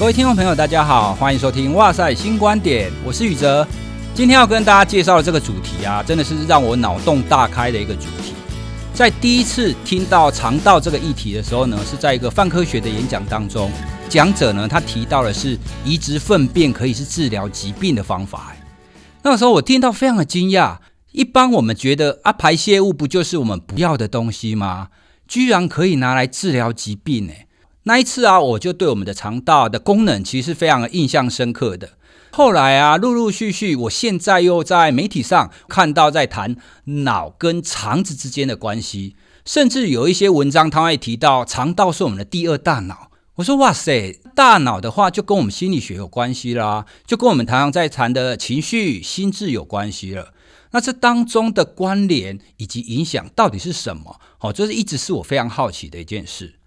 各位听众朋友，大家好，欢迎收听《哇塞新观点》，我是宇哲。今天要跟大家介绍的这个主题啊，真的是让我脑洞大开的一个主题。在第一次听到肠道这个议题的时候呢，是在一个泛科学的演讲当中，讲者呢他提到的是移植粪便可以是治疗疾病的方法。那个时候我听到非常的惊讶。一般我们觉得啊，排泄物不就是我们不要的东西吗？居然可以拿来治疗疾病呢？那一次啊，我就对我们的肠道的功能其实是非常的印象深刻的。后来啊，陆陆续续，我现在又在媒体上看到在谈脑跟肠子之间的关系，甚至有一些文章他会提到肠道是我们的第二大脑。我说哇塞，大脑的话就跟我们心理学有关系啦，就跟我们常常在谈的情绪、心智有关系了。那这当中的关联以及影响到底是什么？哦，这是一直是我非常好奇的一件事。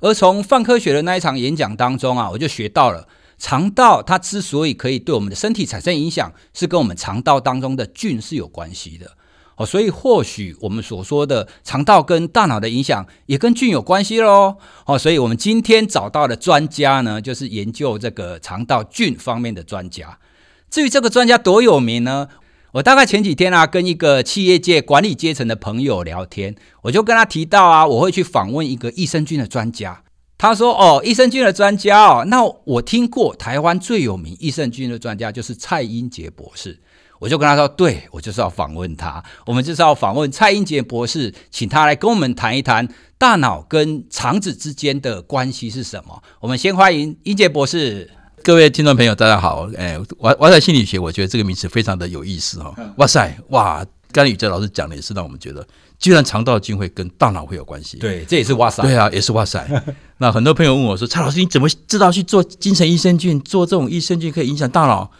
而从范科学的那一场演讲当中啊，我就学到了肠道它之所以可以对我们的身体产生影响，是跟我们肠道当中的菌是有关系的。哦，所以或许我们所说的肠道跟大脑的影响也跟菌有关系喽。哦，所以我们今天找到的专家呢，就是研究这个肠道菌方面的专家。至于这个专家多有名呢？我大概前几天啊，跟一个企业界管理阶层的朋友聊天，我就跟他提到啊，我会去访问一个益生菌的专家。他说：“哦，益生菌的专家哦，那我听过台湾最有名益生菌的专家就是蔡英杰博士。”我就跟他说：“对，我就是要访问他，我们就是要访问蔡英杰博士，请他来跟我们谈一谈大脑跟肠子之间的关系是什么。”我们先欢迎英杰博士。各位听众朋友，大家好！哎，哇哇塞心理学，我觉得这个名词非常的有意思哈、哦。哇塞，哇，刚才宇哲老师讲的也是让我们觉得，居然肠道菌会跟大脑会有关系。对，这也是哇塞。对啊，也是哇塞。那很多朋友问我说：“蔡老师，你怎么知道去做精神益生菌，做这种益生菌可以影响大脑？”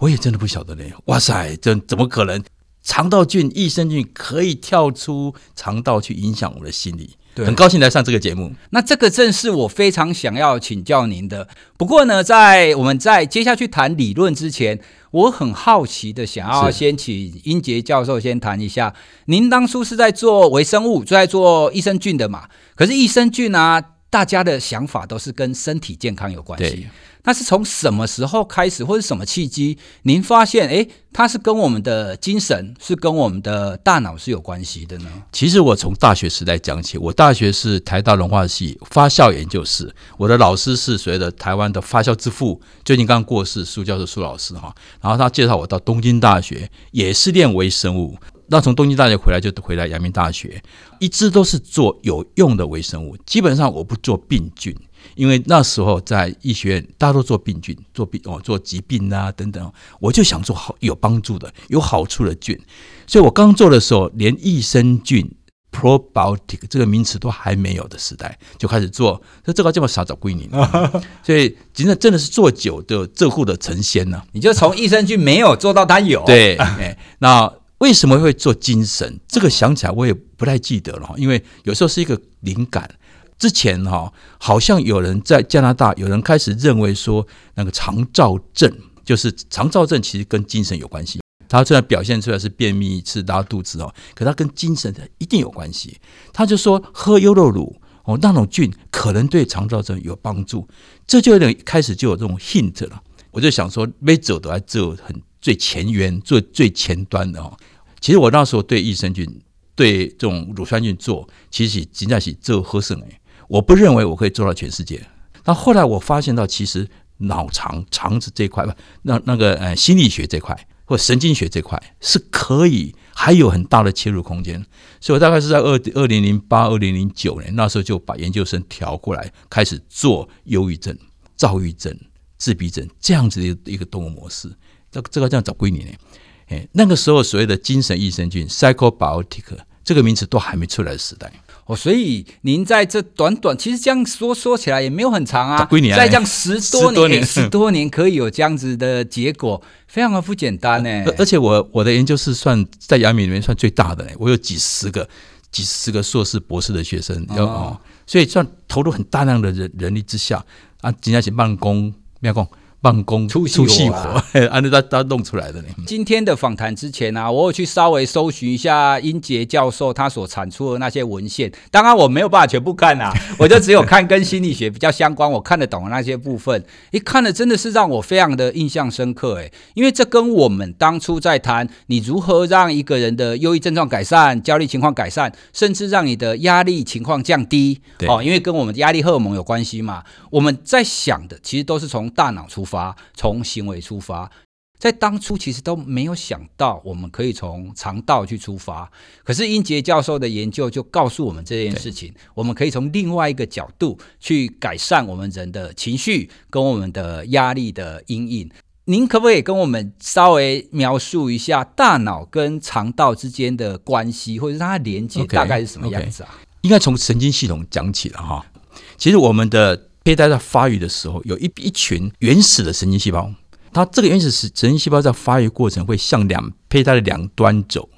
我也真的不晓得嘞。哇塞，这怎么可能？肠道菌、益生菌可以跳出肠道去影响我们的心理？对，很高兴来上这个节目。那这个正是我非常想要请教您的。不过呢，在我们在接下去谈理论之前，我很好奇的想要先请英杰教授先谈一下。您当初是在做微生物，就在做益生菌的嘛？可是益生菌啊，大家的想法都是跟身体健康有关系。那是从什么时候开始，或者什么契机，您发现，诶，它是跟我们的精神，是跟我们的大脑是有关系的呢？其实我从大学时代讲起，我大学是台大农化系发酵研究室，我的老师是所谓的台湾的发酵之父，最近刚过世，苏教授苏老师哈。然后他介绍我到东京大学，也是练微生物。那从东京大学回来就回来阳明大学，一直都是做有用的微生物，基本上我不做病菌。因为那时候在医学院，大家都做病菌、做病哦、做疾病啊等等，我就想做好有帮助的、有好处的菌。所以我刚做的时候，连益生菌 （probiotic） 这个名词都还没有的时代，就开始做。那这个这么傻找归你，所以真的真的是做久的这户的成仙呢。你就从益生菌没有做到它有。对，那为什么会做精神？这个想起来我也不太记得了，因为有时候是一个灵感。之前哈，好像有人在加拿大，有人开始认为说，那个肠躁症就是肠躁症，其实跟精神有关系。他虽然表现出来是便秘、是拉肚子哦，可他跟精神的一定有关系。他就说喝优酪乳哦，那种菌可能对肠躁症有帮助。这就有点开始就有这种 hint 了。我就想说，没走的还走很最前沿、最最前端的哦。其实我那时候对益生菌、对这种乳酸菌做，其实仅仅是做喝剩。我不认为我可以做到全世界。那后来我发现到，其实脑肠肠子这块吧，那那个呃心理学这块或神经学这块是可以还有很大的切入空间。所以我大概是在二二零零八二零零九年那时候就把研究生调过来，开始做忧郁症、躁郁症、自闭症这样子的一个动物模式。这这个这样找归你呢？哎，那个时候所谓的精神益生菌 （psychobiotic） 这个名词都还没出来的时代。哦，所以您在这短短，其实这样说说起来也没有很长啊，在这样十多年，十多年，十多年可以有这样子的结果，非常的不简单呢。而且我我的研究是算在阳明里面算最大的嘞，我有几十个、几十个硕士、博士的学生，哦，哦，所以算投入很大量的人人力之下。啊，今天是办公，没有讲办公出出细活，按照他他弄出来的呢。今天的访谈之前啊，我有去稍微搜寻一下英杰教授他所产出的那些文献。当然我没有办法全部看啊，我就只有看跟心理学比较相关，我看得懂的那些部分。一看了真的是让我非常的印象深刻诶，因为这跟我们当初在谈你如何让一个人的忧郁症状改善、焦虑情况改善，甚至让你的压力情况降低。哦，因为跟我们的压力荷尔蒙有关系嘛。我们在想的其实都是从大脑出发。从行为出发，在当初其实都没有想到我们可以从肠道去出发。可是英杰教授的研究就告诉我们这件事情，我们可以从另外一个角度去改善我们人的情绪跟我们的压力的阴影。您可不可以跟我们稍微描述一下大脑跟肠道之间的关系，或者是它的连接大概是什么样子啊？Okay, okay. 应该从神经系统讲起了哈。其实我们的胚胎在发育的时候，有一一群原始的神经细胞，它这个原始神神经细胞在发育过程会向两胚胎的两端走，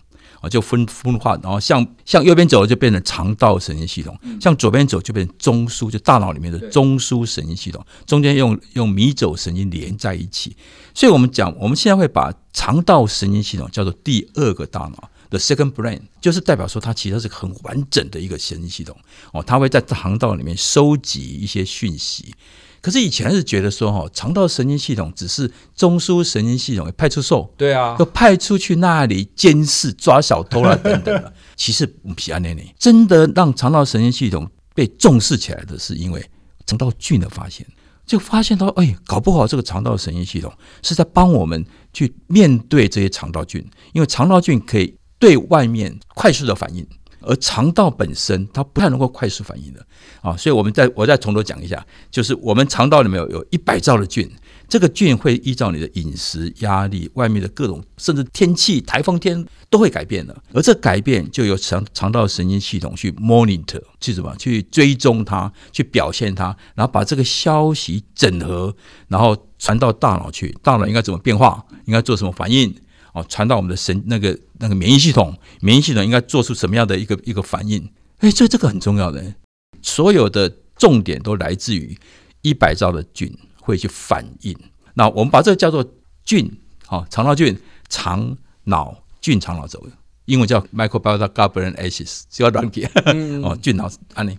啊，就分分化，然后向向右边走就变成肠道神经系统，向左边走就变成中枢，就大脑里面的中枢神经系统，中间用用迷走神经连在一起，所以我们讲，我们现在会把肠道神经系统叫做第二个大脑。The second brain 就是代表说，它其实是很完整的一个神经系统哦，它会在肠道里面收集一些讯息。可是以前是觉得说，哈，肠道神经系统只是中枢神经系统的派出所，对啊，要派出去那里监视、抓小偷啦 等等。其实不是这样的，真的让肠道神经系统被重视起来的是因为肠道菌的发现，就发现到，哎，搞不好这个肠道神经系统是在帮我们去面对这些肠道菌，因为肠道菌可以。对外面快速的反应，而肠道本身它不太能够快速反应的。啊，所以我们再我再从头讲一下，就是我们肠道里面有有一百兆的菌，这个菌会依照你的饮食、压力、外面的各种，甚至天气、台风天都会改变的，而这改变就由肠肠道神经系统去 monitor 去什么？去追踪它，去表现它，然后把这个消息整合，然后传到大脑去，大脑应该怎么变化，应该做什么反应。哦，传到我们的神那个那个免疫系统，免疫系统应该做出什么样的一个一个反应？哎，这这个很重要的，所有的重点都来自于一百兆的菌会去反应。那我们把这个叫做菌，好，肠道菌、肠脑菌、肠脑轴，英文叫 microbiota governance axis，只要软体 哦，菌脑安利。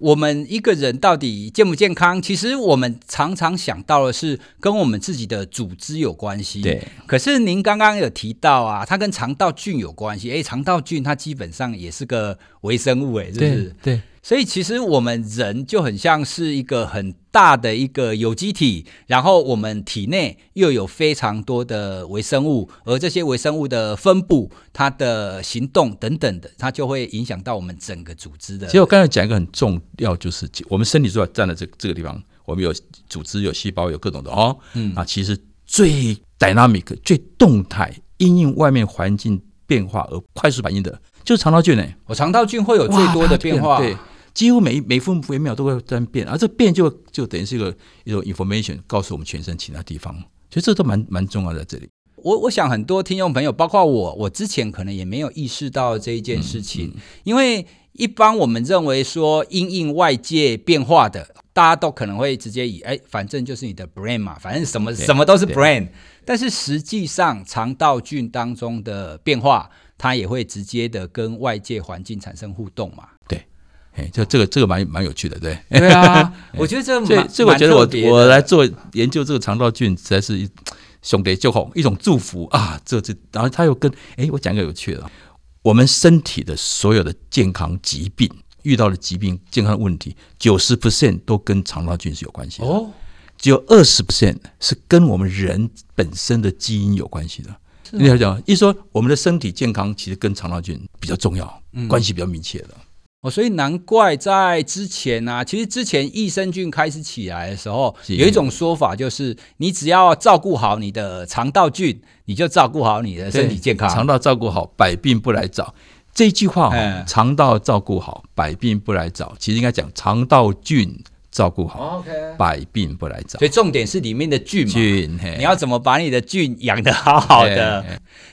我们一个人到底健不健康？其实我们常常想到的是跟我们自己的组织有关系。对。可是您刚刚有提到啊，它跟肠道菌有关系。哎，肠道菌它基本上也是个微生物，哎，是不是？对。对所以其实我们人就很像是一个很大的一个有机体，然后我们体内又有非常多的微生物，而这些微生物的分布、它的行动等等的，它就会影响到我们整个组织的。其实我刚才讲一个很重要，就是我们身体主要站在这这个地方，我们有组织、有细胞、有各种的哦。嗯，啊，其实最 dynamic、最动态、因应外面环境变化而快速反应的，就是肠道菌呢。我肠道菌会有最多的变化。对。几乎每每分每秒都会在变，而这变就就等于是一个一种 information，告诉我们全身其他地方，所以这都蛮蛮重要的在这里。我我想很多听众朋友，包括我，我之前可能也没有意识到这一件事情，嗯嗯、因为一般我们认为说因应外界变化的，大家都可能会直接以哎，反正就是你的 brain 嘛，反正什么什么都是 brain，但是实际上肠道菌当中的变化，它也会直接的跟外界环境产生互动嘛。哎，就这个这个蛮蛮有趣的，对对啊，我觉得这蛮这我觉得我我来做研究这个肠道菌，实在是一兄弟就好一种祝福啊！这这，然后他又跟哎，我讲个有趣的，我们身体的所有的健康疾病遇到的疾病健康问题，九十 percent 都跟肠道菌是有关系的哦，只有二十 percent 是跟我们人本身的基因有关系的。你要讲，一说我们的身体健康，其实跟肠道菌比较重要，关系比较密切的。哦，所以难怪在之前啊，其实之前益生菌开始起来的时候，有一种说法就是，你只要照顾好你的肠道菌，你就照顾好你的身体健康。肠道照顾好，百病不来找。这句话哦，肠道照顾好，百病不来找。其实应该讲肠道菌照顾好百病不来找。所以重点是里面的菌嘛，菌，你要怎么把你的菌养得好好的？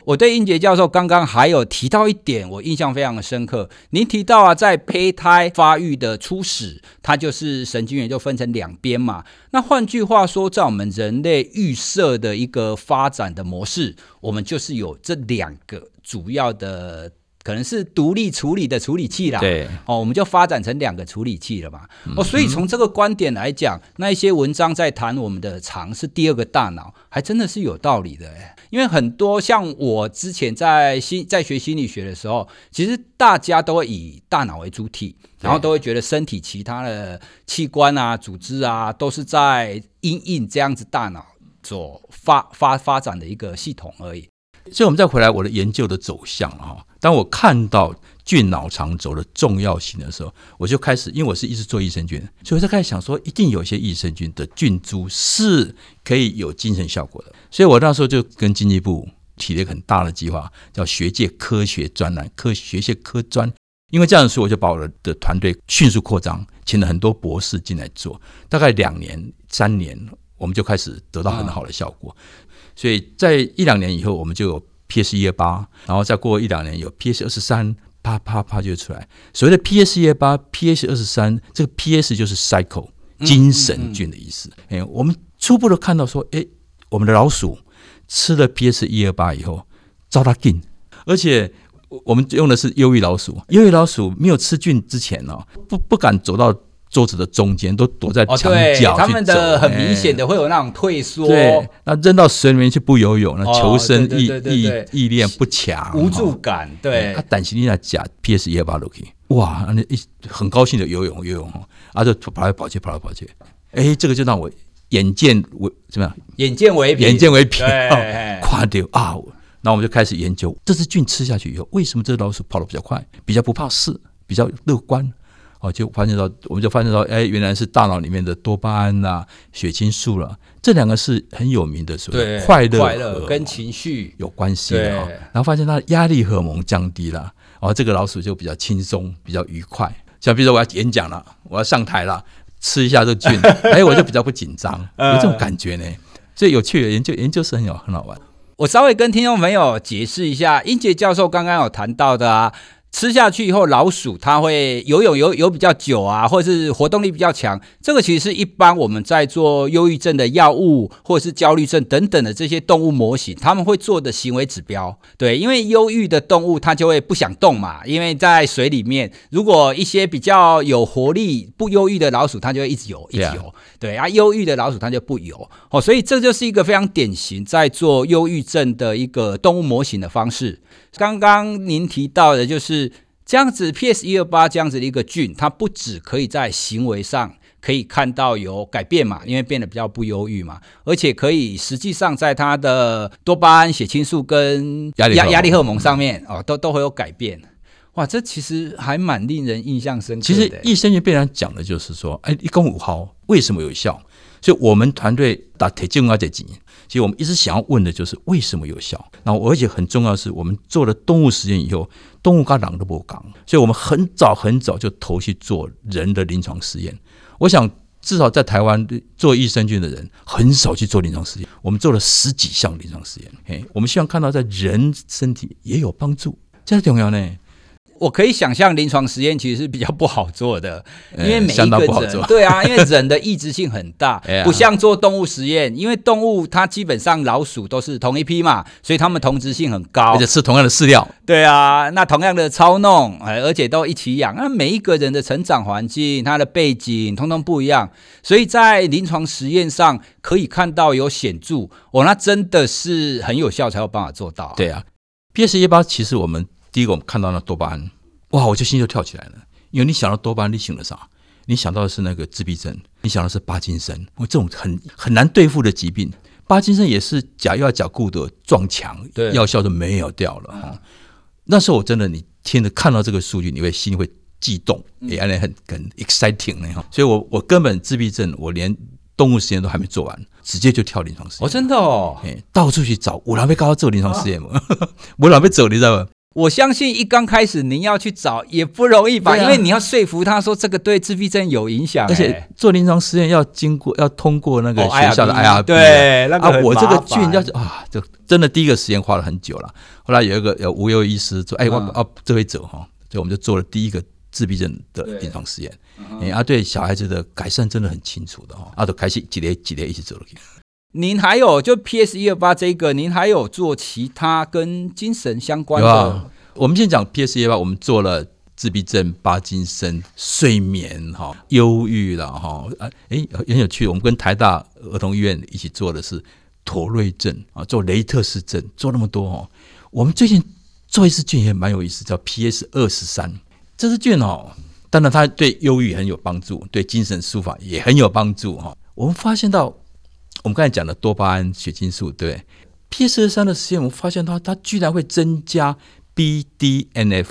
我对英杰教授刚刚还有提到一点，我印象非常的深刻。您提到啊，在胚胎发育的初始，它就是神经元就分成两边嘛。那换句话说，在我们人类预设的一个发展的模式，我们就是有这两个主要的。可能是独立处理的处理器啦，对，哦，我们就发展成两个处理器了嘛，哦，所以从这个观点来讲，那一些文章在谈我们的肠是第二个大脑，还真的是有道理的哎，因为很多像我之前在心在学心理学的时候，其实大家都会以大脑为主体，然后都会觉得身体其他的器官啊、组织啊，都是在因应这样子大脑所发发发展的一个系统而已。所以，我们再回来我的研究的走向哈。当我看到菌脑肠轴的重要性的时候，我就开始，因为我是一直做益生菌，所以我就开始想说，一定有一些益生菌的菌株是可以有精神效果的。所以我那时候就跟经济部提了一个很大的计划，叫学界科学专栏，科学界科专。因为这样子，我就把我的团队迅速扩张，请了很多博士进来做。大概两年、三年，我们就开始得到很好的效果。所以在一两年以后，我们就有 PS 一二八，然后再过一两年有 PS 二十三，啪啪啪就出来。所谓的 PS 一二八、PS 二十三，这个 PS 就是 cycle 精神菌的意思。哎、嗯嗯嗯，我们初步的看到说，哎，我们的老鼠吃了 PS 一二八以后，招它菌，而且我们用的是忧郁老鼠，忧郁老鼠没有吃菌之前呢、哦，不不敢走到。桌子的中间都躲在墙角，他们的很明显的会有那种退缩。对，那扔到水里面去不游泳，那求生意意意念不强，无助感。对，他胆心力在假 PS 一二八都可以，哇，那一很高兴的游泳游泳哈，啊就跑来跑去跑来跑去，哎，这个就让我眼见为怎么样？眼见为凭，眼见为凭，垮掉啊！那我们就开始研究，这只菌吃下去以后，为什么这只老鼠跑得比较快，比较不怕事，比较乐观？哦，就发现到，我们就发现到，哎，原来是大脑里面的多巴胺呐、啊、血清素了，这两个是很有名的，所谓快乐、快乐跟情绪有关系的啊。然后发现它的压力荷尔蒙降低了，哦，这个老鼠就比较轻松、比较愉快。像比如说我要演讲了，我要上台了，吃一下这个菌，哎，我就比较不紧张，有这种感觉呢。所以有趣的研究，研究是很有很好玩。我稍微跟听众朋友解释一下，英杰教授刚刚有谈到的啊。吃下去以后，老鼠它会游泳游游比较久啊，或者是活动力比较强。这个其实是一般我们在做忧郁症的药物，或者是焦虑症等等的这些动物模型，他们会做的行为指标。对，因为忧郁的动物它就会不想动嘛，因为在水里面，如果一些比较有活力、不忧郁的老鼠，它就会一直游，一直游。对啊，忧郁的老鼠它就不游。哦，所以这就是一个非常典型在做忧郁症的一个动物模型的方式。刚刚您提到的，就是这样子，PS 一二八这样子的一个菌，它不只可以在行为上可以看到有改变嘛，因为变得比较不忧郁嘛，而且可以实际上在它的多巴胺、血清素跟压压压力荷尔蒙上面哦，都都会有改变。哇，这其实还蛮令人印象深刻的。其实益生菌被人讲的就是说，哎，一共五毫为什么有效？所以我们团队打铁证啊这几年。其实我们一直想要问的就是为什么有效？然后而且很重要的是，我们做了动物实验以后，动物跟狼都不讲，所以我们很早很早就投去做人的临床实验。我想至少在台湾做益生菌的人很少去做临床实验，我们做了十几项临床实验。嘿，我们希望看到在人身体也有帮助，这是重要呢。我可以想象临床实验其实是比较不好做的，因为每一个人，对啊，因为人的意志性很大，不像做动物实验，因为动物它基本上老鼠都是同一批嘛，所以它们同质性很高，而且吃同样的饲料。对啊，那同样的操弄，而且都一起养，那每一个人的成长环境、他的背景通通不一样，所以在临床实验上可以看到有显著，哦，那真的是很有效才有办法做到。对啊，PS 一八其实我们。第一个，我们看到那多巴胺，哇，我就心就跳起来了。因为你想到多巴胺，你想的啥？你想到的是那个自闭症，你想的是帕金森，我这种很很难对付的疾病。帕金森也是假药假固的撞墙，药效都没有掉了。嗯、那时候我真的，你听着看到这个数据，你会心里会悸动，也让人很很 exciting 呢。所以我我根本自闭症，我连动物实验都还没做完，直接就跳临床实验。哦，真的哦，到处去找，我哪会搞到做临床实验嘛？我哪会走，你知道吗？我相信一刚开始您要去找也不容易吧，啊、因为你要说服他说这个对自闭症有影响、欸，而且做临床实验要经过要通过那个学校的 IRB，、哦、对，那个啊，我这个菌要啊，就真的第一个实验花了很久了。后来有一个有无忧医师说，哎，我哦这会走哈，所以我们就做了第一个自闭症的临床实验，哎啊，对小孩子的改善真的很清楚的哈，啊，都开始几列几列一起走了。您还有就 PS 一二八这个，您还有做其他跟精神相关的？啊、我们先讲 PS 一二八，我们做了自闭症、巴金森、睡眠、哈、忧郁了哈。哎，很有趣，我们跟台大儿童医院一起做的是妥瑞症啊，做雷特氏症，做那么多哦。我们最近做一次菌也蛮有意思，叫 PS 二十三。这支菌哦，当然它对忧郁很有帮助，对精神抒发也很有帮助哈。我们发现到。我们刚才讲的多巴胺、血清素，对 PS 二三的实验，我们发现它它居然会增加 BDNF。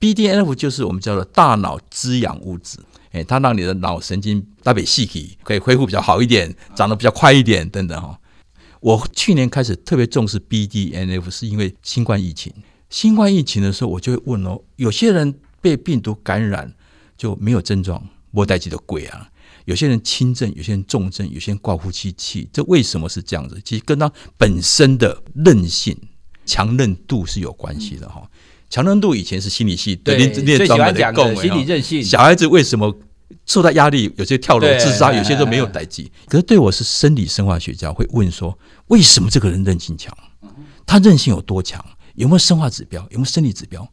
BDNF 就是我们叫做大脑滋养物质，诶，它让你的脑神经大脑细体可以恢复比较好一点，长得比较快一点，等等哈。我去年开始特别重视 BDNF，是因为新冠疫情。新冠疫情的时候，我就会问哦，有些人被病毒感染就没有症状，莫代志的鬼啊。有些人轻症，有些人重症，有些人挂呼吸器，这为什么是这样子？其实跟他本身的韧性、强韧度是有关系的哈。强韧度以前是心理系对，最喜欢讲的心理韧性。小孩子为什么受到压力，有些跳楼自杀，有些都没有代志。可是对我是生理生化学家，会问说，为什么这个人韧性强？他韧性有多强？有没有生化指标？有没有生理指标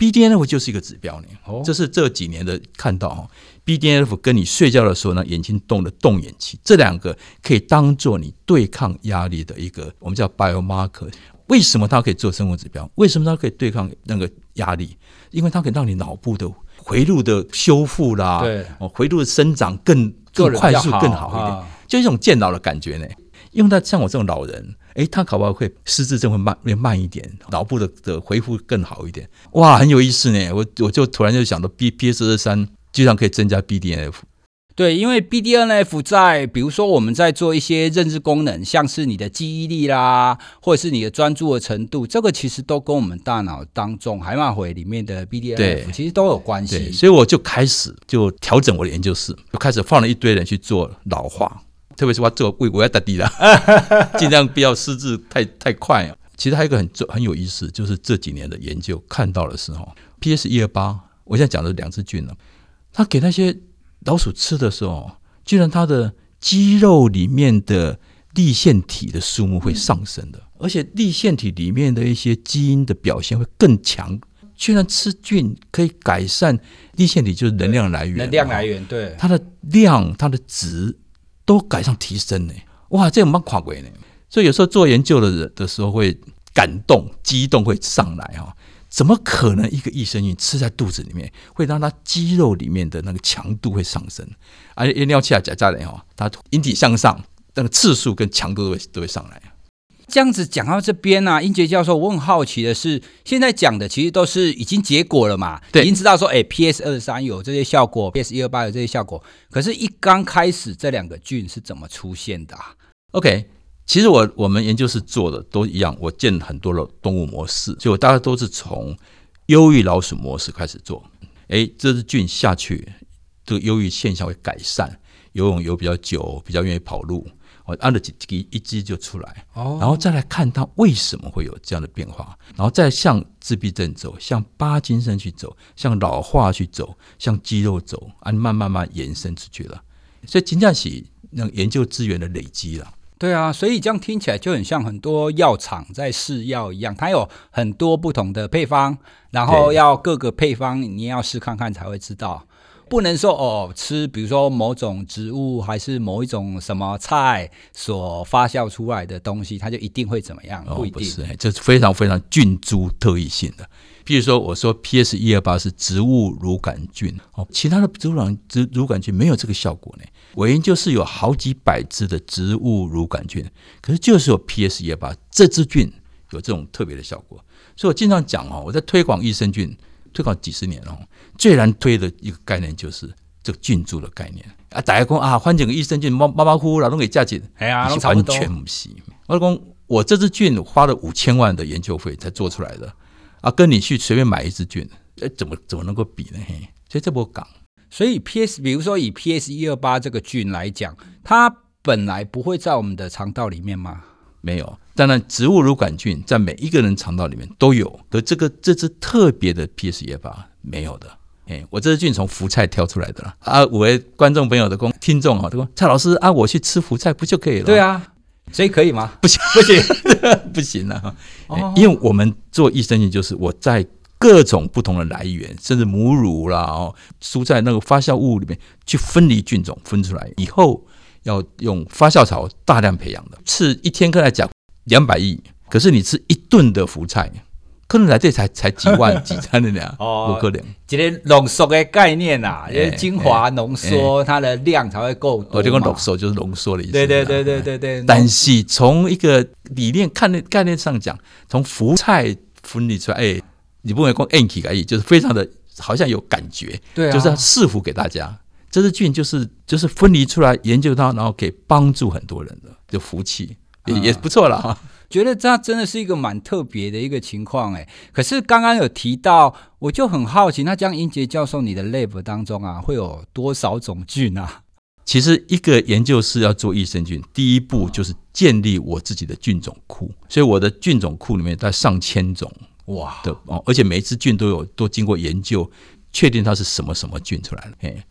？BDNF 就是一个指标呢，这是这几年的看到哈。BDNF 跟你睡觉的时候呢，眼睛动的动眼期，这两个可以当做你对抗压力的一个我们叫 biomarker。为什么它可以做生物指标？为什么它可以对抗那个压力？因为它可以让你脑部的回路的修复啦，对，回路的生长更更快速、更好一点，就一种健脑的感觉呢。因为他像我这种老人。诶，他搞不好会失智症会慢，会慢一点，脑部的的恢复更好一点。哇，很有意思呢。我我就突然就想到，B P S 二三居然可以增加 B D N F。对，因为 B D N F 在比如说我们在做一些认知功能，像是你的记忆力啦，或者是你的专注的程度，这个其实都跟我们大脑当中海马回里面的 B D N F 其实都有关系。所以我就开始就调整我的研究室，就开始放了一堆人去做老化。特别是我做胃，我要打底了，尽量不要失智太太快。其实还有一个很很有意思，就是这几年的研究看到的是哈，PS 一二八，我现在讲的两只菌呢，它给那些老鼠吃的时候，居然它的肌肉里面的粒线体的数目会上升的，而且粒线体里面的一些基因的表现会更强。居然吃菌可以改善粒线体，就是能量来源，能量来源对它的量，它的值。都改善提升呢，哇，这有蛮跨轨呢。所以有时候做研究的人的时候会感动、激动会上来哈。怎么可能一个益生菌吃在肚子里面会让他肌肉里面的那个强度会上升？而且尿气啊、假假的哈，它引体向上，那个次数跟强度都会都会上来。这样子讲到这边呢、啊，英杰教授，我很好奇的是，现在讲的其实都是已经结果了嘛？对，已经知道说，哎，PS 二三有这些效果，PS 一二八有这些效果。可是，一刚开始这两个菌是怎么出现的、啊？OK，其实我我们研究室做的都一样，我见很多的动物模式，所以我大家都是从忧郁老鼠模式开始做。哎，这只菌下去，这个忧郁现象会改善，游泳游比较久，比较愿意跑路。我按了几几一支就出来，哦然后再来看它为什么会有这样的变化，然后再向自闭症走，向巴金森去走，向老化去走，向肌肉走，按慢慢慢延伸出去了。所以金价喜那个研究资源的累积了。对啊，所以这样听起来就很像很多药厂在试药一样，它有很多不同的配方，然后要各个配方你也要试看看才会知道。不能说哦，吃比如说某种植物还是某一种什么菜所发酵出来的东西，它就一定会怎么样？不一定，哦、不是，这是非常非常菌株特异性的。譬如说，我说 PS 一二八是植物乳杆菌，哦，其他的植物乳植乳杆菌没有这个效果呢。我研究是有好几百只的植物乳杆菌，可是就是有 PS 一二八这支菌有这种特别的效果。所以我经常讲哦，我在推广益生菌。推广几十年了，最难推的一个概念就是这个菌株的概念啊！大家讲啊，换几个益生菌，马马马虎虎，老东给加进，哎呀，完全不行。我讲，我这只菌花了五千万的研究费才做出来的啊，跟你去随便买一只菌，哎，怎么怎么能够比呢？嘿，所以这波港，所以 PS，比如说以 PS 一二八这个菌来讲，它本来不会在我们的肠道里面吗？没有，当然植物乳杆菌在每一个人肠道里面都有，可这个这支特别的 PS 一二八没有的。哎，我这支菌从福菜挑出来的了啊！五位观众朋友的公听众啊，都说蔡老师啊，我去吃福菜不就可以了？对啊，所以可以吗？不行，不行，不行了。哦，因为我们做益生菌，就是我在各种不同的来源，甚至母乳啦、哦蔬菜那个发酵物里面去分离菌种，分出来以后要用发酵槽大量培养的，吃一天课来讲两百亿，可是你吃一顿的福菜。可能来这才才几万几餐的呢，哦，不可能。今天浓缩的概念啊，因为精华浓缩，它的量才会够多。我这个浓缩就是浓缩的意思。对对对对对对。但是从一个理念看的概念上讲，从福菜分离出来，哎，你不能光 anti 而已，就是非常的好像有感觉。对啊。就是要释福给大家，这支菌就是就是分离出来研究它，然后可以帮助很多人的，就福气也也不错了哈。觉得这真的是一个蛮特别的一个情况哎，可是刚刚有提到，我就很好奇，那这样英杰教授，你的 lab 当中啊，会有多少种菌啊？其实一个研究室要做益生菌，第一步就是建立我自己的菌种库，所以我的菌种库里面在上千种哇的哦，而且每一只菌都有都经过研究，确定它是什么什么菌出来的。哎。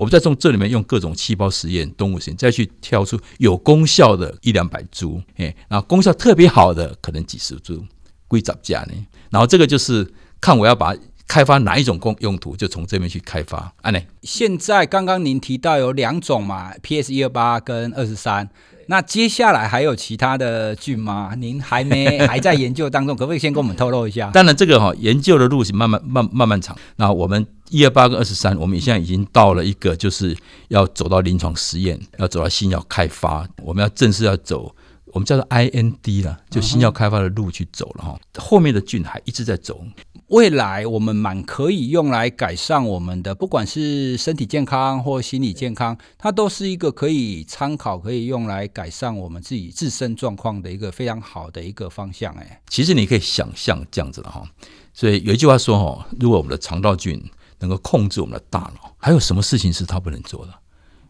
我们再从这里面用各种细胞实验、动物实验，再去挑出有功效的一两百株，哎，然后功效特别好的可能几十株，归杂家呢。然后这个就是看我要把开发哪一种功用途，就从这边去开发。啊，呢，现在刚刚您提到有两种嘛，PS 一二八跟二十三。那接下来还有其他的菌吗？您还没 还在研究当中，可不可以先跟我们透露一下？当然，这个哈研究的路是慢慢慢慢慢长。那我们一二八跟二十三，我们现在已经到了一个就是要走到临床实验，要走到新药开发，我们要正式要走，我们叫做 IND 了，就新药开发的路去走了哈。后面的菌还一直在走。未来我们蛮可以用来改善我们的，不管是身体健康或心理健康，它都是一个可以参考、可以用来改善我们自己自身状况的一个非常好的一个方向。哎，其实你可以想象这样子的哈，所以有一句话说哈，如果我们的肠道菌能够控制我们的大脑，还有什么事情是它不能做的？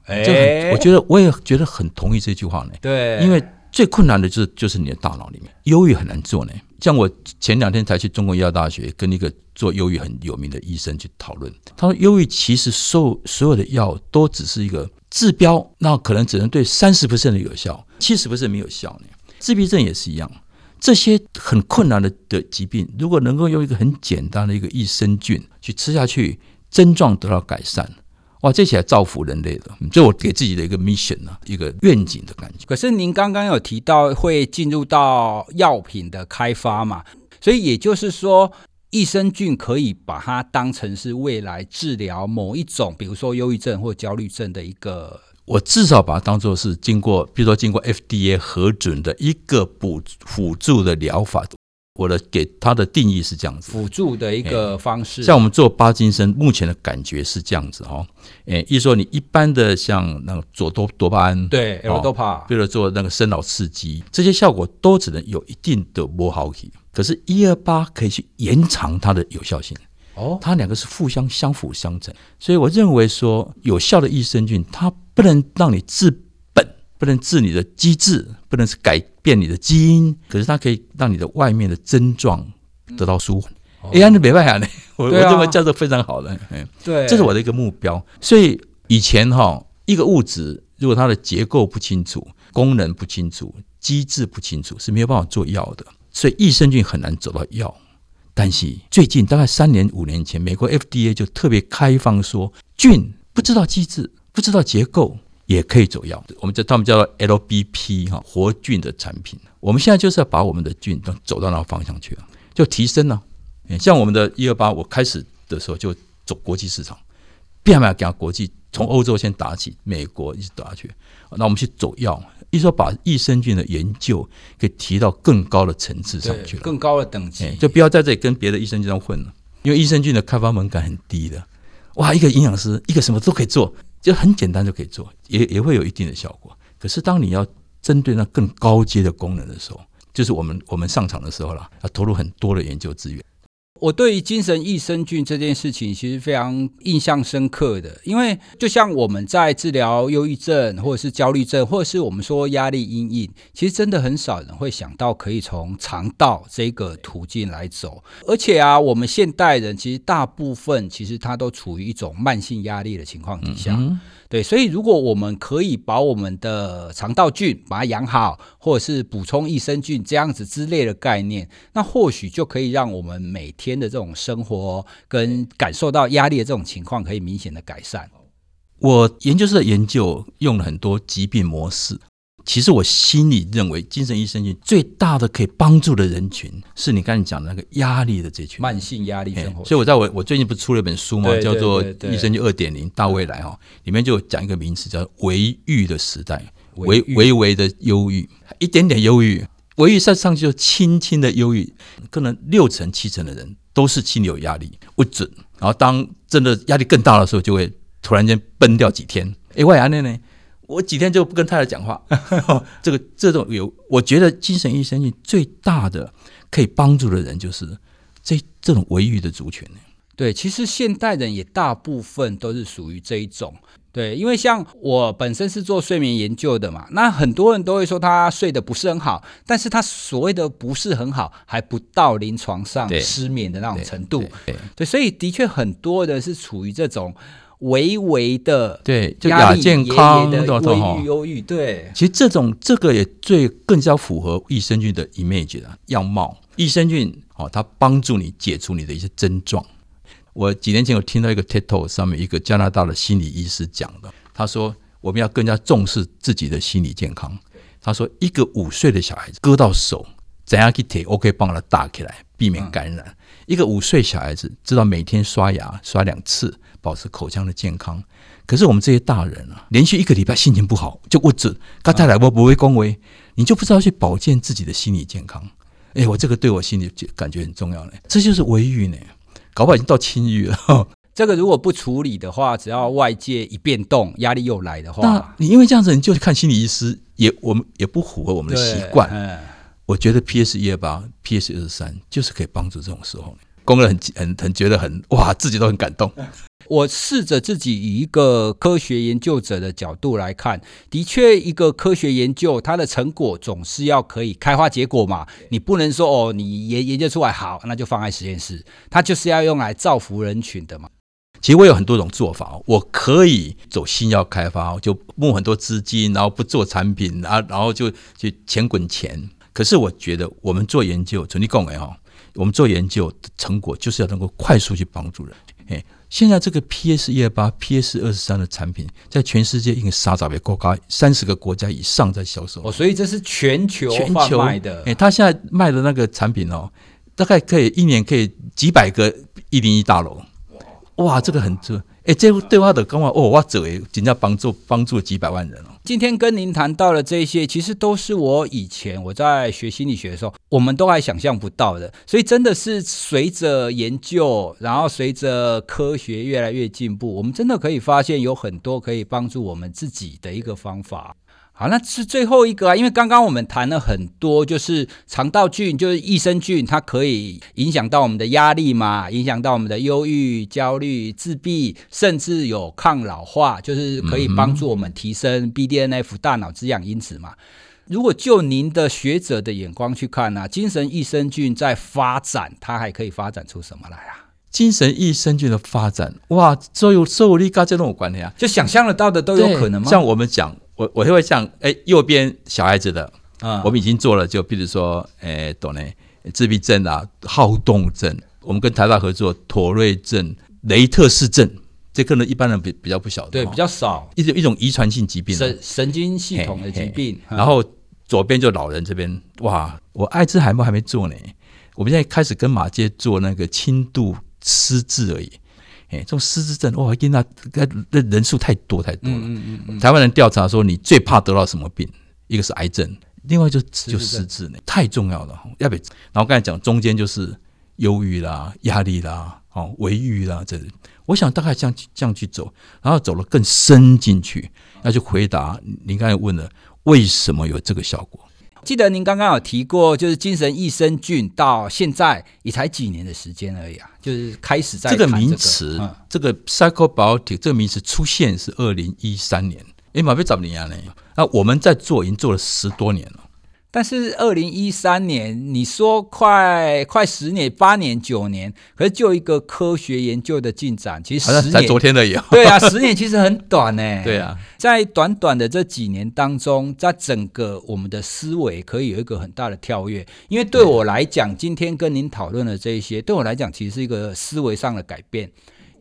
哎，我觉得我也觉得很同意这句话呢。对，因为最困难的就是就是你的大脑里面，忧郁很难做呢。像我前两天才去中国医药大学跟一个做忧郁很有名的医生去讨论，他说忧郁其实所所有的药都只是一个治标，那可能只能对三十%的有效，七十%没有效呢。自闭症也是一样，这些很困难的的疾病，如果能够用一个很简单的一个益生菌去吃下去，症状得到改善。哇，这起来造福人类的，这我给自己的一个 mission 啊，一个愿景的感觉。可是您刚刚有提到会进入到药品的开发嘛，所以也就是说，益生菌可以把它当成是未来治疗某一种，比如说忧郁症或焦虑症的一个。我至少把它当做是经过，比如说经过 FDA 核准的一个辅辅助的疗法。我的给他的定义是这样子，辅助的一个方式。像我们做巴金森，目前的感觉是这样子哈。诶，意思说你一般的像那个左多多巴胺，对，L 多巴，比如做那个生老刺激，这些效果都只能有一定的磨好体。可是，一二八可以去延长它的有效性。哦，它两个是互相相辅相成。所以，我认为说，有效的益生菌，它不能让你治本。不能治你的机制，不能是改变你的基因，可是它可以让你的外面的症状得到舒缓。哎呀，那没办法呢，我我认为叫做非常好的，对，这是我的一个目标。所以以前哈，一个物质如果它的结构不清楚、功能不清楚、机制不清楚，是没有办法做药的。所以益生菌很难走到药。但是最近大概三年、五年前，美国 FDA 就特别开放说，菌不知道机制、不知道结构。也可以走药，我们叫他们叫做 LBP 哈，活菌的产品。我们现在就是要把我们的菌都走到那个方向去了，就提升了。像我们的一二八，我开始的时候就走国际市场，变卖给他国际，从欧洲先打起，美国一直打下去。那我们去走药，意思说把益生菌的研究给提到更高的层次上去了，更高的等级，就不要在这里跟别的益生菌上混了，因为益生菌的开发门槛很低的。哇，一个营养师，一个什么都可以做。就很简单就可以做，也也会有一定的效果。可是当你要针对那更高阶的功能的时候，就是我们我们上场的时候了，要投入很多的研究资源。我对于精神益生菌这件事情其实非常印象深刻的，因为就像我们在治疗忧郁症，或者是焦虑症，或者是我们说压力阴影，其实真的很少人会想到可以从肠道这个途径来走。而且啊，我们现代人其实大部分其实他都处于一种慢性压力的情况底下。对，所以如果我们可以把我们的肠道菌把它养好，或者是补充益生菌这样子之类的概念，那或许就可以让我们每天的这种生活跟感受到压力的这种情况可以明显的改善。我研究室的研究用了很多疾病模式。其实我心里认为，精神益生菌最大的可以帮助的人群，是你刚才讲的那个压力的这群慢性压力生活。所以我在我我最近不是出了一本书吗？叫做《益生就二点零大未来》哈，里面就讲一个名词叫“微郁的时代”，微微微的忧郁，一点点忧郁，微郁再上去就轻轻的忧郁，可能六成七成的人都是心里有压力不准，然后当真的压力更大的时候，就会突然间崩掉几天。哎，为啥呢？我几天就不跟太太讲话，这个这种有，我觉得精神医生菌最大的可以帮助的人就是这这种维语的族群。对，其实现代人也大部分都是属于这一种。对，因为像我本身是做睡眠研究的嘛，那很多人都会说他睡得不是很好，但是他所谓的不是很好，还不到临床上失眠的那种程度。对，对，所以的确很多人是处于这种。微微的对，就亚健康的微郁忧郁，对，其实这种这个也最更加符合益生菌的 image 的样貌。益生菌哦，它帮助你解除你的一些症状。我几年前有听到一个 TED Talk 上面一个加拿大的心理医师讲的，他说我们要更加重视自己的心理健康。他说一个五岁的小孩子割到手，怎样去贴，OK 帮他打起来，避免感染。嗯、一个五岁小孩子知道每天刷牙刷两次。保持口腔的健康，可是我们这些大人啊，连续一个礼拜心情不好就我只，刚才来我不会恭维，你就不知道去保健自己的心理健康。哎，我这个对我心里感觉很重要呢，这就是微欲呢，搞不好已经到轻欲了。这个如果不处理的话，只要外界一变动，压力又来的话，那你因为这样子，你就去看心理医师，也我们也不符合我们的习惯。我觉得 PS 一二八、PS 二十三就是可以帮助这种时候，工人很很很觉得很哇，自己都很感动。我试着自己以一个科学研究者的角度来看，的确，一个科学研究它的成果总是要可以开花结果嘛。你不能说哦，你研研究出来好，那就放在实验室，它就是要用来造福人群的嘛。其实我有很多种做法，我可以走新药开发，就募很多资金，然后不做产品啊，然后就就钱滚钱。可是我觉得我们做研究，从你讲的哈，我们做研究的成果就是要能够快速去帮助人。哎。现在这个 PS 一二八、PS 二十三的产品，在全世界应该杀到别国家三十个国家以上在销售。哦，所以这是全球全球卖的。哎，他现在卖的那个产品哦，大概可以一年可以几百个一零一大楼。哇，这个很这。哎，这对话的跟我哦，我走诶，人家帮助帮助几百万人哦。今天跟您谈到了这些，其实都是我以前我在学心理学的时候，我们都还想象不到的。所以真的是随着研究，然后随着科学越来越进步，我们真的可以发现有很多可以帮助我们自己的一个方法。好，那是最后一个啊，因为刚刚我们谈了很多，就是肠道菌，就是益生菌，它可以影响到我们的压力嘛，影响到我们的忧郁、焦虑、自闭，甚至有抗老化，就是可以帮助我们提升 BDNF 大脑滋养因子嘛。如果就您的学者的眼光去看呢、啊，精神益生菌在发展，它还可以发展出什么来啊？精神益生菌的发展，哇，所有所有力跟这种有关系啊，就想象得到的都有可能吗？像我们讲。我我就会像哎，右边小孩子的啊，我们已经做了，就比如说哎，懂呢，自闭症啊，好动症，我们跟台大合作，妥瑞症、雷特氏症，这可能一般人比比较不晓得，对，比较少，一种一种遗传性疾病，神神经系统的疾病。然后左边就老人这边，哇，我艾滋海默还没做呢，我们现在开始跟马街做那个轻度失智而已。哎，这种失智症哇，因为那那人数太多太多了。嗯嗯嗯。台湾人调查说，你最怕得到什么病？一个是癌症，另外就就失智呢，太重要了。要不，然后刚才讲中间就是忧郁啦、压力啦、哦、微郁啦，这我想大概这样这样去走，然后走了更深进去，要去回答您刚才问的为什么有这个效果。记得您刚刚有提过，就是精神益生菌到现在也才几年的时间而已啊，就是开始在、这个、这个名词，嗯、这个 psychobiotic 这个名词出现是二零一三年，哎，马贝怎么样呢？那我们在做已经做了十多年了。但是二零一三年，你说快快十年、八年、九年，可是就一个科学研究的进展，其实十年，在昨天的有。对啊，十年其实很短呢。对啊，在短短的这几年当中，在整个我们的思维可以有一个很大的跳跃。因为对我来讲，今天跟您讨论的这一些，对我来讲其实是一个思维上的改变。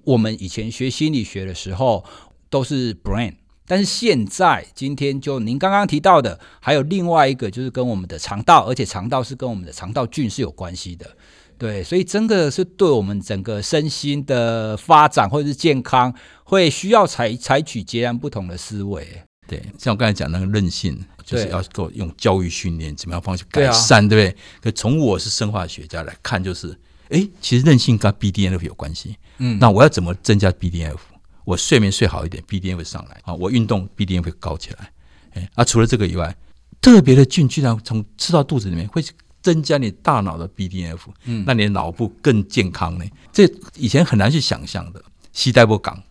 我们以前学心理学的时候，都是 brain。但是现在，今天就您刚刚提到的，还有另外一个，就是跟我们的肠道，而且肠道是跟我们的肠道菌是有关系的，对，所以真的是对我们整个身心的发展或者是健康，会需要采采取截然不同的思维。对，像我刚才讲那个韧性，就是要够用教育训练怎么样方式改善，对，啊、对不对？可从我是生化学家来看，就是，哎，其实韧性跟 BDNF 有关系。嗯，那我要怎么增加 BDNF？我睡眠睡好一点，BDNF 会上来啊！我运动，BDNF 会高起来。哎，啊，除了这个以外，特别的菌居然从吃到肚子里面会增加你大脑的 BDNF，嗯，让你的脑部更健康呢。这以前很难去想象的。西代波港，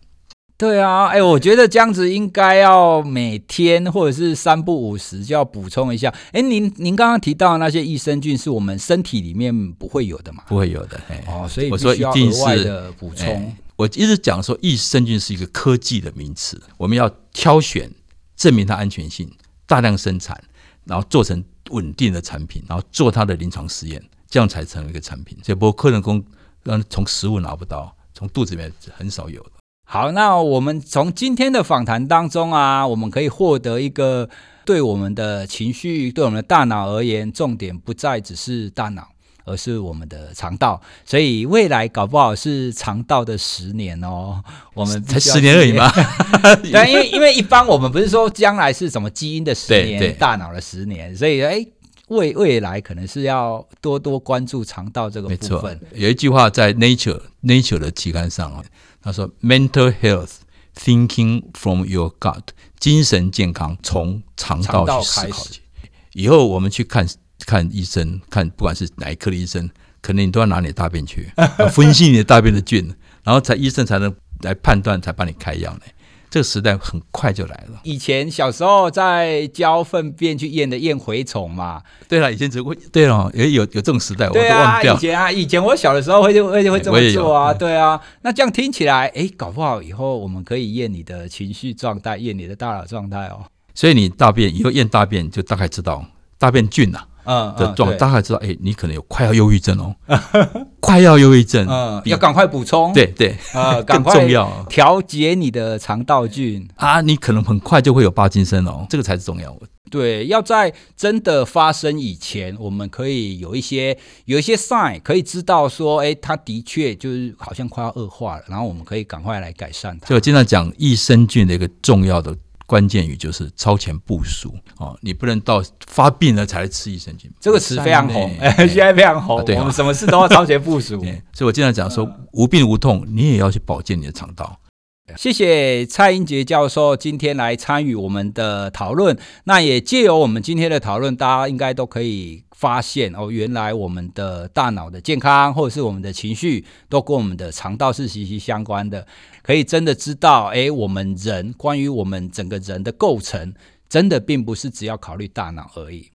对啊，哎，我觉得这样子应该要每天或者是三不五时就要补充一下。哎，您您刚刚提到的那些益生菌是我们身体里面不会有的嘛？不会有的。哦，所以我说一定是的补充。我一直讲说，益生菌是一个科技的名词，我们要挑选，证明它安全性，大量生产，然后做成稳定的产品，然后做它的临床实验，这样才成为一个产品。这不过可能工让从食物拿不到，从肚子里面很少有。好，那我们从今天的访谈当中啊，我们可以获得一个对我们的情绪、对我们的大脑而言，重点不再只是大脑。而是我们的肠道，所以未来搞不好是肠道的十年哦。我们才十年而已嘛。对，因为因为一般我们不是说将来是什么基因的十年，大脑的十年，所以哎，未未来可能是要多多关注肠道这个部分。有一句话在 Nature Nature 的期刊上啊，他说：“Mental health thinking from your gut，精神健康从肠道去思考起。”以后我们去看。看医生，看不管是哪一科的医生，可能你都要拿你的大便去 分析你的大便的菌，然后才医生才能来判断，才帮你开药呢。这个时代很快就来了。以前小时候在教粪便去验的验蛔虫嘛。对了，以前只会对了，也有有这种时代，啊，我都忘掉。以前啊，以前我小的时候会会会这么做啊，对啊。那这样听起来，哎，搞不好以后我们可以验你的情绪状态，验你的大脑状态哦。所以你大便以后验大便，就大概知道大便菌呐、啊。嗯，的状大概知道，哎，你可能有快要忧郁症哦，快要忧郁症，嗯，要赶快补充，对对，呃，赶快调节你的肠道菌啊，你可能很快就会有帕金森哦，这个才是重要。对，要在真的发生以前，我们可以有一些有一些 sign 可以知道说，哎，它的确就是好像快要恶化了，然后我们可以赶快来改善它。就我经常讲益生菌的一个重要的。关键语就是超前部署哦，你不能到发病了才来吃益生菌。这个词非常红，哎，现在非常红。对，我们什么事都要超前部署。所以我经常讲说，无病无痛，你也要去保健你的肠道。谢谢蔡英杰教授今天来参与我们的讨论。那也借由我们今天的讨论，大家应该都可以发现哦，原来我们的大脑的健康或者是我们的情绪，都跟我们的肠道是息息相关的。可以真的知道，哎，我们人关于我们整个人的构成，真的并不是只要考虑大脑而已。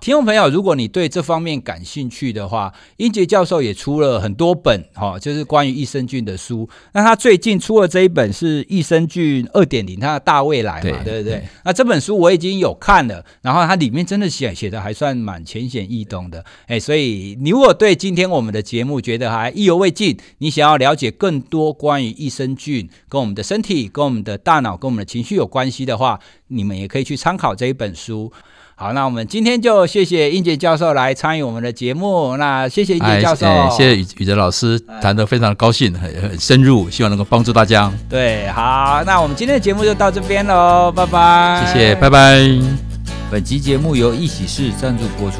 听众朋友，如果你对这方面感兴趣的话，英杰教授也出了很多本哈，就是关于益生菌的书。那他最近出了这一本是益生菌二点零，它的大未来嘛，对，对不对？对，那这本书我已经有看了，然后它里面真的写写的还算蛮浅显易懂的。哎，所以你如果对今天我们的节目觉得还意犹未尽，你想要了解更多关于益生菌跟我们的身体、跟我们的大脑、跟我们的情绪有关系的话，你们也可以去参考这一本书。好，那我们今天就谢谢英杰教授来参与我们的节目。那谢谢英杰教授，哎、谢谢宇宇哲老师谈得非常高兴，很很深入，希望能够帮助大家。对，好，那我们今天的节目就到这边喽，拜拜。谢谢，拜拜。本集节目由一喜事赞助播出。